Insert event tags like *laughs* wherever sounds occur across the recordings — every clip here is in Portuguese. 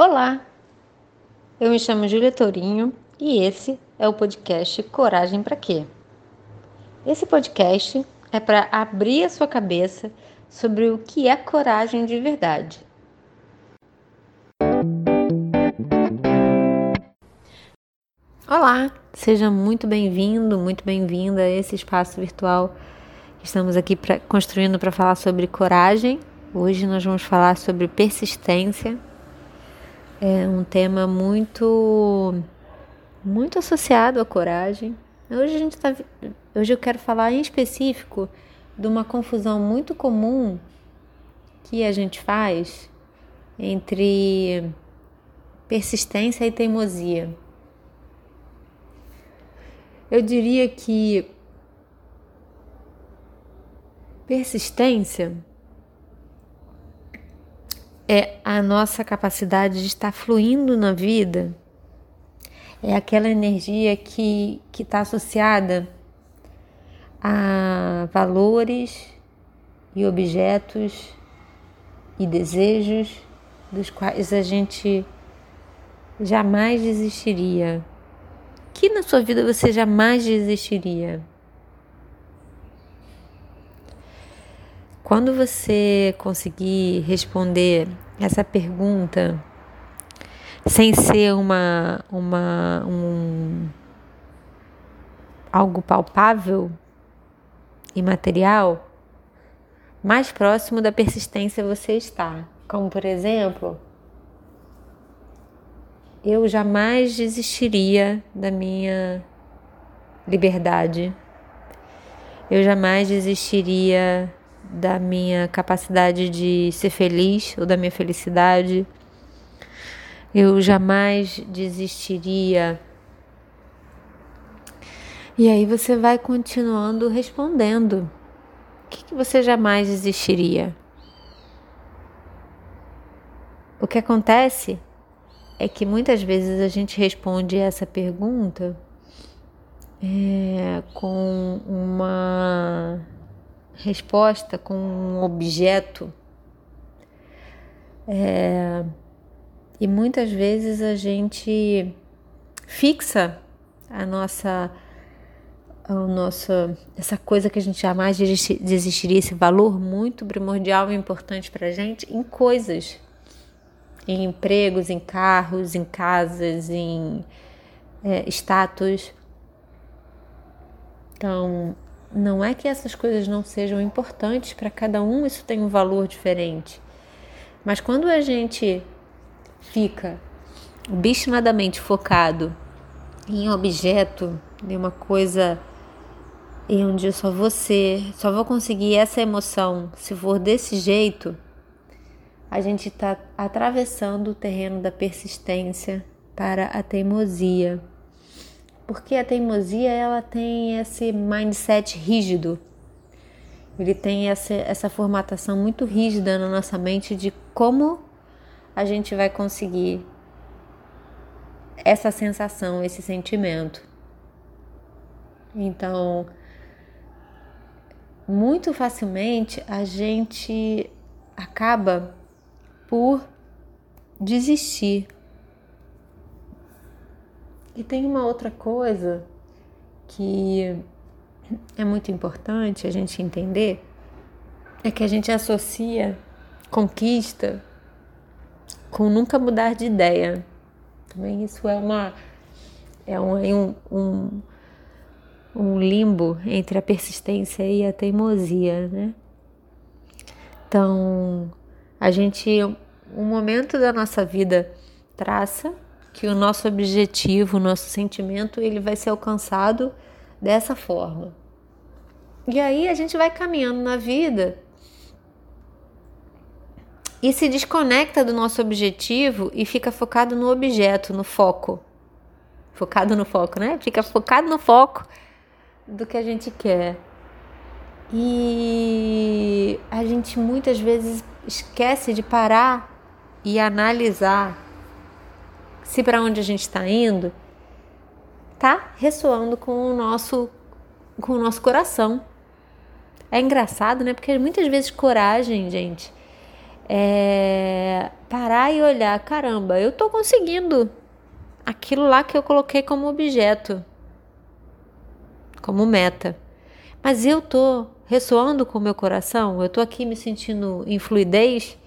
Olá, eu me chamo Júlia Tourinho e esse é o podcast Coragem para Quê? Esse podcast é para abrir a sua cabeça sobre o que é coragem de verdade. Olá, seja muito bem-vindo, muito bem-vinda a esse espaço virtual estamos aqui pra, construindo para falar sobre coragem. Hoje nós vamos falar sobre persistência é um tema muito muito associado à coragem. Hoje a gente tá, hoje eu quero falar em específico de uma confusão muito comum que a gente faz entre persistência e teimosia. Eu diria que persistência é a nossa capacidade de estar fluindo na vida, é aquela energia que está associada a valores e objetos e desejos dos quais a gente jamais desistiria. Que na sua vida você jamais desistiria? Quando você conseguir responder essa pergunta sem ser uma, uma um, algo palpável e material, mais próximo da persistência você está. Como por exemplo, eu jamais desistiria da minha liberdade. Eu jamais desistiria da minha capacidade de ser feliz ou da minha felicidade. Eu jamais desistiria. E aí você vai continuando respondendo. O que, que você jamais desistiria? O que acontece é que muitas vezes a gente responde essa pergunta é, com uma resposta com um objeto. É, e muitas vezes a gente fixa a nossa a nossa essa coisa que a gente jamais desistiria esse valor muito primordial e importante para gente em coisas em empregos em carros em casas em é, status então não é que essas coisas não sejam importantes para cada um, isso tem um valor diferente. Mas quando a gente fica obstinadamente focado em objeto, em uma coisa em onde só você, só vou conseguir essa emoção se for desse jeito, a gente está atravessando o terreno da persistência para a teimosia porque a teimosia ela tem esse mindset rígido. Ele tem essa, essa formatação muito rígida na nossa mente de como a gente vai conseguir essa sensação, esse sentimento. Então, muito facilmente a gente acaba por desistir e tem uma outra coisa que é muito importante a gente entender é que a gente associa conquista com nunca mudar de ideia. Também isso é uma é um, um, um limbo entre a persistência e a teimosia, né? Então, a gente um momento da nossa vida traça que o nosso objetivo, o nosso sentimento, ele vai ser alcançado dessa forma. E aí a gente vai caminhando na vida e se desconecta do nosso objetivo e fica focado no objeto, no foco. Focado no foco, né? Fica focado no foco do que a gente quer. E a gente muitas vezes esquece de parar e analisar se para onde a gente está indo tá ressoando com o nosso com o nosso coração. É engraçado, né? Porque muitas vezes coragem, gente, é parar e olhar: caramba, eu estou conseguindo aquilo lá que eu coloquei como objeto, como meta. Mas eu estou ressoando com o meu coração, eu estou aqui me sentindo em fluidez,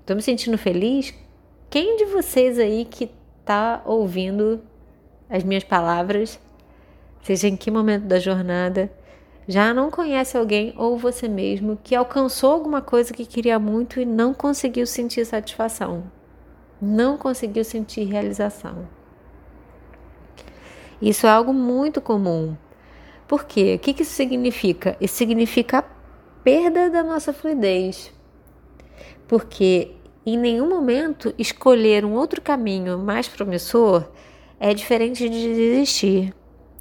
estou me sentindo feliz. Quem de vocês aí que está ouvindo as minhas palavras, seja em que momento da jornada, já não conhece alguém ou você mesmo que alcançou alguma coisa que queria muito e não conseguiu sentir satisfação, não conseguiu sentir realização. Isso é algo muito comum. Por quê? O que isso significa? Isso significa a perda da nossa fluidez. Porque em nenhum momento escolher um outro caminho mais promissor é diferente de desistir.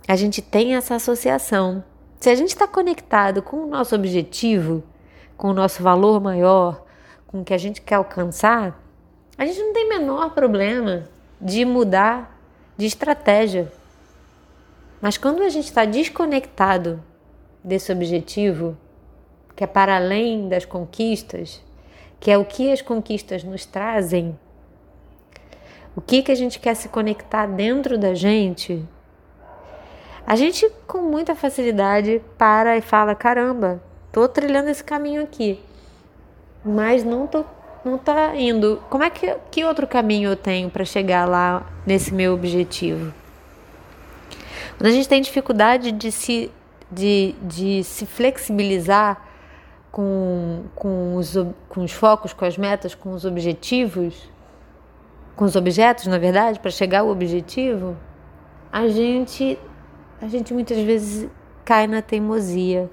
A gente tem essa associação. Se a gente está conectado com o nosso objetivo, com o nosso valor maior, com o que a gente quer alcançar, a gente não tem menor problema de mudar de estratégia. Mas quando a gente está desconectado desse objetivo, que é para além das conquistas, que é o que as conquistas nos trazem, o que, que a gente quer se conectar dentro da gente, a gente com muita facilidade para e fala: caramba, tô trilhando esse caminho aqui, mas não tô não tá indo. Como é que que outro caminho eu tenho para chegar lá nesse meu objetivo? Quando a gente tem dificuldade de se de, de se flexibilizar com, com, os, com os focos, com as metas, com os objetivos, com os objetos, na verdade, para chegar ao objetivo, a gente, a gente muitas vezes cai na teimosia.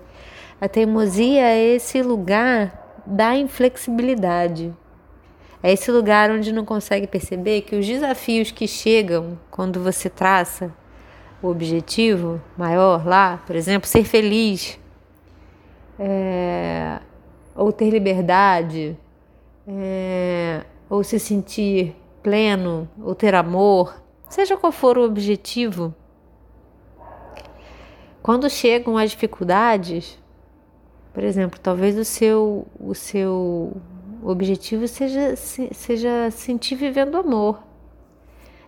A teimosia é esse lugar da inflexibilidade. É esse lugar onde não consegue perceber que os desafios que chegam quando você traça o objetivo maior lá, por exemplo, ser feliz, é, ou ter liberdade, é, ou se sentir pleno, ou ter amor, seja qual for o objetivo, quando chegam as dificuldades, por exemplo, talvez o seu, o seu objetivo seja, seja sentir vivendo amor.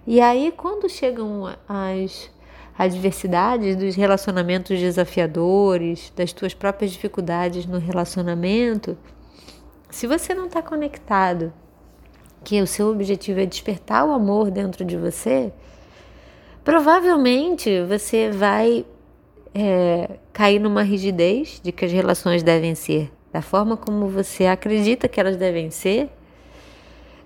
E aí, quando chegam as adversidades dos relacionamentos desafiadores, das tuas próprias dificuldades no relacionamento, se você não está conectado, que o seu objetivo é despertar o amor dentro de você, provavelmente você vai é, cair numa rigidez de que as relações devem ser da forma como você acredita que elas devem ser,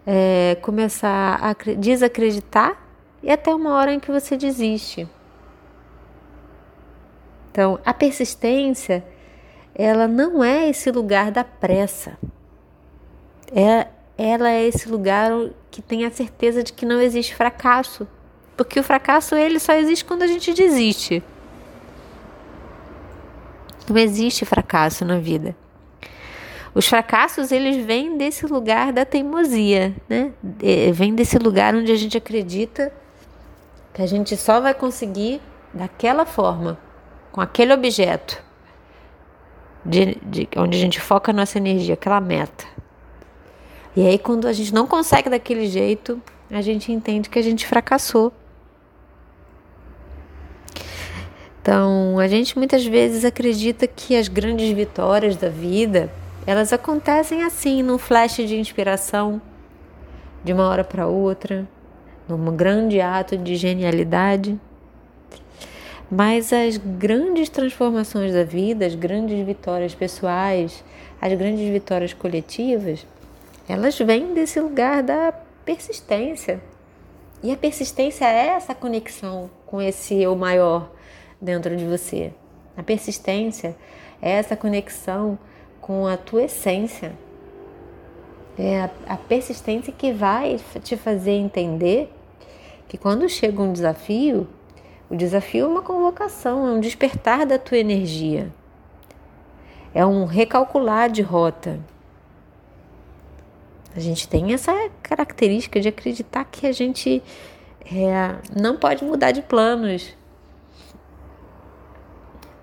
é, começar a desacreditar e até uma hora em que você desiste. Então, a persistência, ela não é esse lugar da pressa. É, ela é esse lugar que tem a certeza de que não existe fracasso. Porque o fracasso ele só existe quando a gente desiste. Não existe fracasso na vida. Os fracassos eles vêm desse lugar da teimosia, né? Vem desse lugar onde a gente acredita que a gente só vai conseguir daquela forma com aquele objeto, de, de, onde a gente foca a nossa energia, aquela meta. E aí, quando a gente não consegue daquele jeito, a gente entende que a gente fracassou. Então, a gente muitas vezes acredita que as grandes vitórias da vida, elas acontecem assim, num flash de inspiração, de uma hora para outra, num grande ato de genialidade. Mas as grandes transformações da vida, as grandes vitórias pessoais, as grandes vitórias coletivas, elas vêm desse lugar da persistência. E a persistência é essa conexão com esse eu maior dentro de você. A persistência é essa conexão com a tua essência. É a, a persistência que vai te fazer entender que quando chega um desafio, o desafio é uma convocação, é um despertar da tua energia, é um recalcular de rota. A gente tem essa característica de acreditar que a gente é, não pode mudar de planos,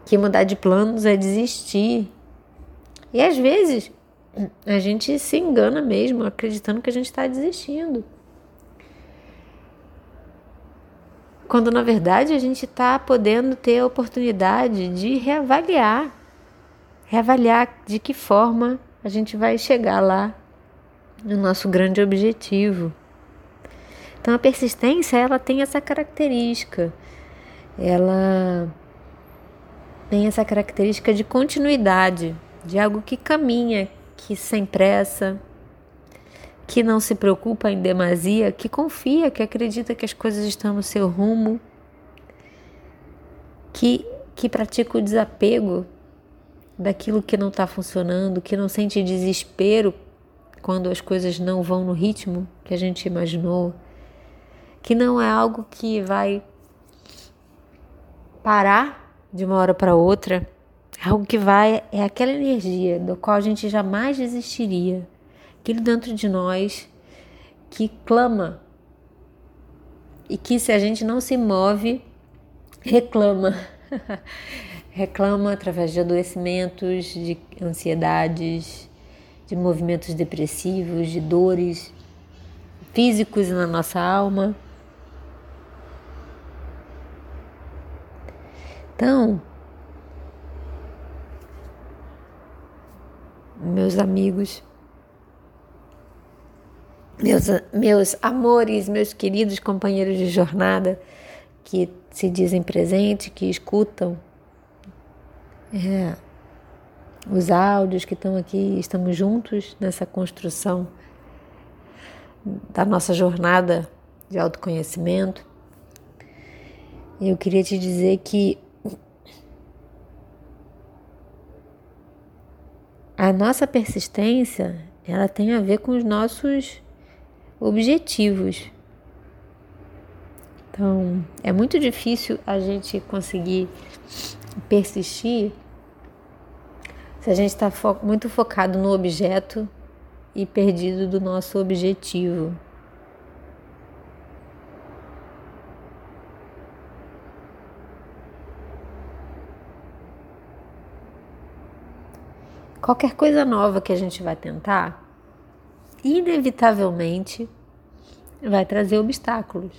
que mudar de planos é desistir. E às vezes a gente se engana mesmo, acreditando que a gente está desistindo. Quando na verdade a gente está podendo ter a oportunidade de reavaliar, reavaliar de que forma a gente vai chegar lá no nosso grande objetivo. Então a persistência ela tem essa característica, ela tem essa característica de continuidade, de algo que caminha, que sem pressa, que não se preocupa em demasia, que confia, que acredita que as coisas estão no seu rumo, que, que pratica o desapego daquilo que não está funcionando, que não sente desespero quando as coisas não vão no ritmo que a gente imaginou, que não é algo que vai parar de uma hora para outra, algo que vai, é aquela energia do qual a gente jamais desistiria aquilo dentro de nós que clama e que se a gente não se move, reclama. *laughs* reclama através de adoecimentos, de ansiedades, de movimentos depressivos, de dores físicos na nossa alma. Então, meus amigos, meus, meus amores, meus queridos companheiros de jornada que se dizem presentes, que escutam é, os áudios que estão aqui, estamos juntos nessa construção da nossa jornada de autoconhecimento. Eu queria te dizer que a nossa persistência ela tem a ver com os nossos objetivos. Então, é muito difícil a gente conseguir persistir se a gente está fo muito focado no objeto e perdido do nosso objetivo. Qualquer coisa nova que a gente vai tentar, inevitavelmente vai trazer obstáculos.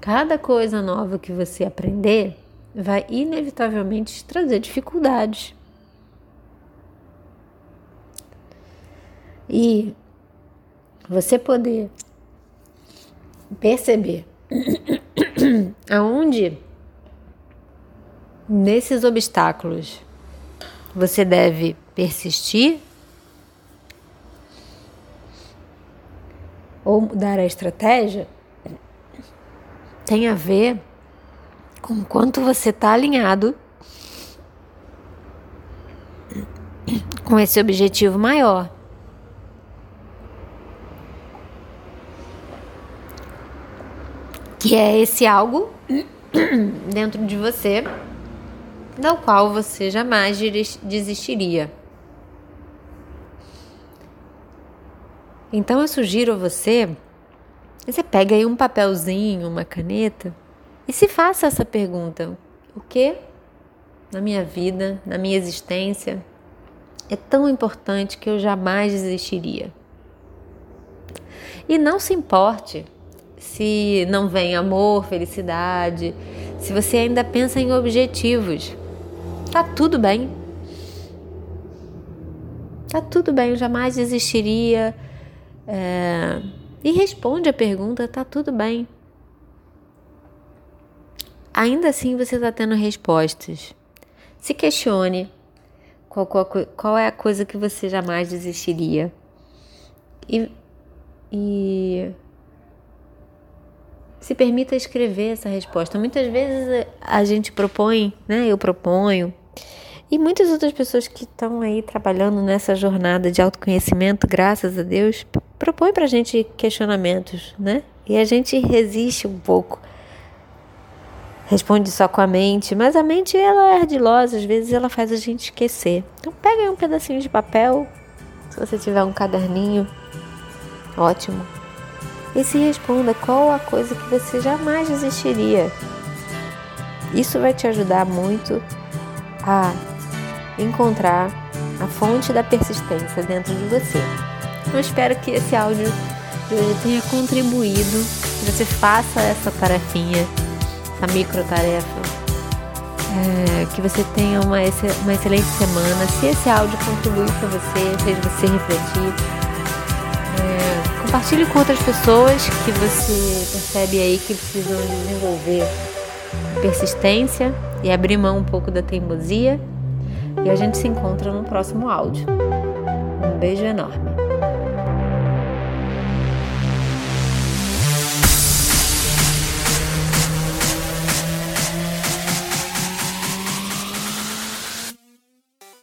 Cada coisa nova que você aprender vai inevitavelmente trazer dificuldades. E você poder perceber *coughs* aonde nesses obstáculos você deve persistir ou mudar a estratégia tem a ver com quanto você está alinhado com esse objetivo maior. Que é esse algo dentro de você, do qual você jamais desistiria. Então eu sugiro a você, você pega aí um papelzinho, uma caneta e se faça essa pergunta: o que na minha vida, na minha existência é tão importante que eu jamais desistiria? E não se importe se não vem amor, felicidade, se você ainda pensa em objetivos. Tá tudo bem. Tá tudo bem, eu jamais desistiria é, e responde a pergunta, tá tudo bem. Ainda assim você está tendo respostas. Se questione qual, qual, qual, é a coisa que você jamais desistiria. E, e se permita escrever essa resposta. Muitas vezes a gente propõe, né? Eu proponho e muitas outras pessoas que estão aí trabalhando nessa jornada de autoconhecimento, graças a Deus, propõem para a gente questionamentos, né? E a gente resiste um pouco. Responde só com a mente, mas a mente ela é ardilosa, às vezes ela faz a gente esquecer. Então pega aí um pedacinho de papel, se você tiver um caderninho, ótimo. E se responda qual a coisa que você jamais desistiria. Isso vai te ajudar muito a encontrar a fonte da persistência dentro de você. Eu espero que esse áudio de hoje tenha contribuído, que você faça essa tarefinha, essa micro tarefa, é, que você tenha uma, uma excelente semana. Se esse áudio contribuir para você, fez você refletir, é, compartilhe com outras pessoas que você percebe aí que precisam desenvolver persistência e abrir mão um pouco da teimosia. E a gente se encontra no próximo áudio. Um beijo enorme.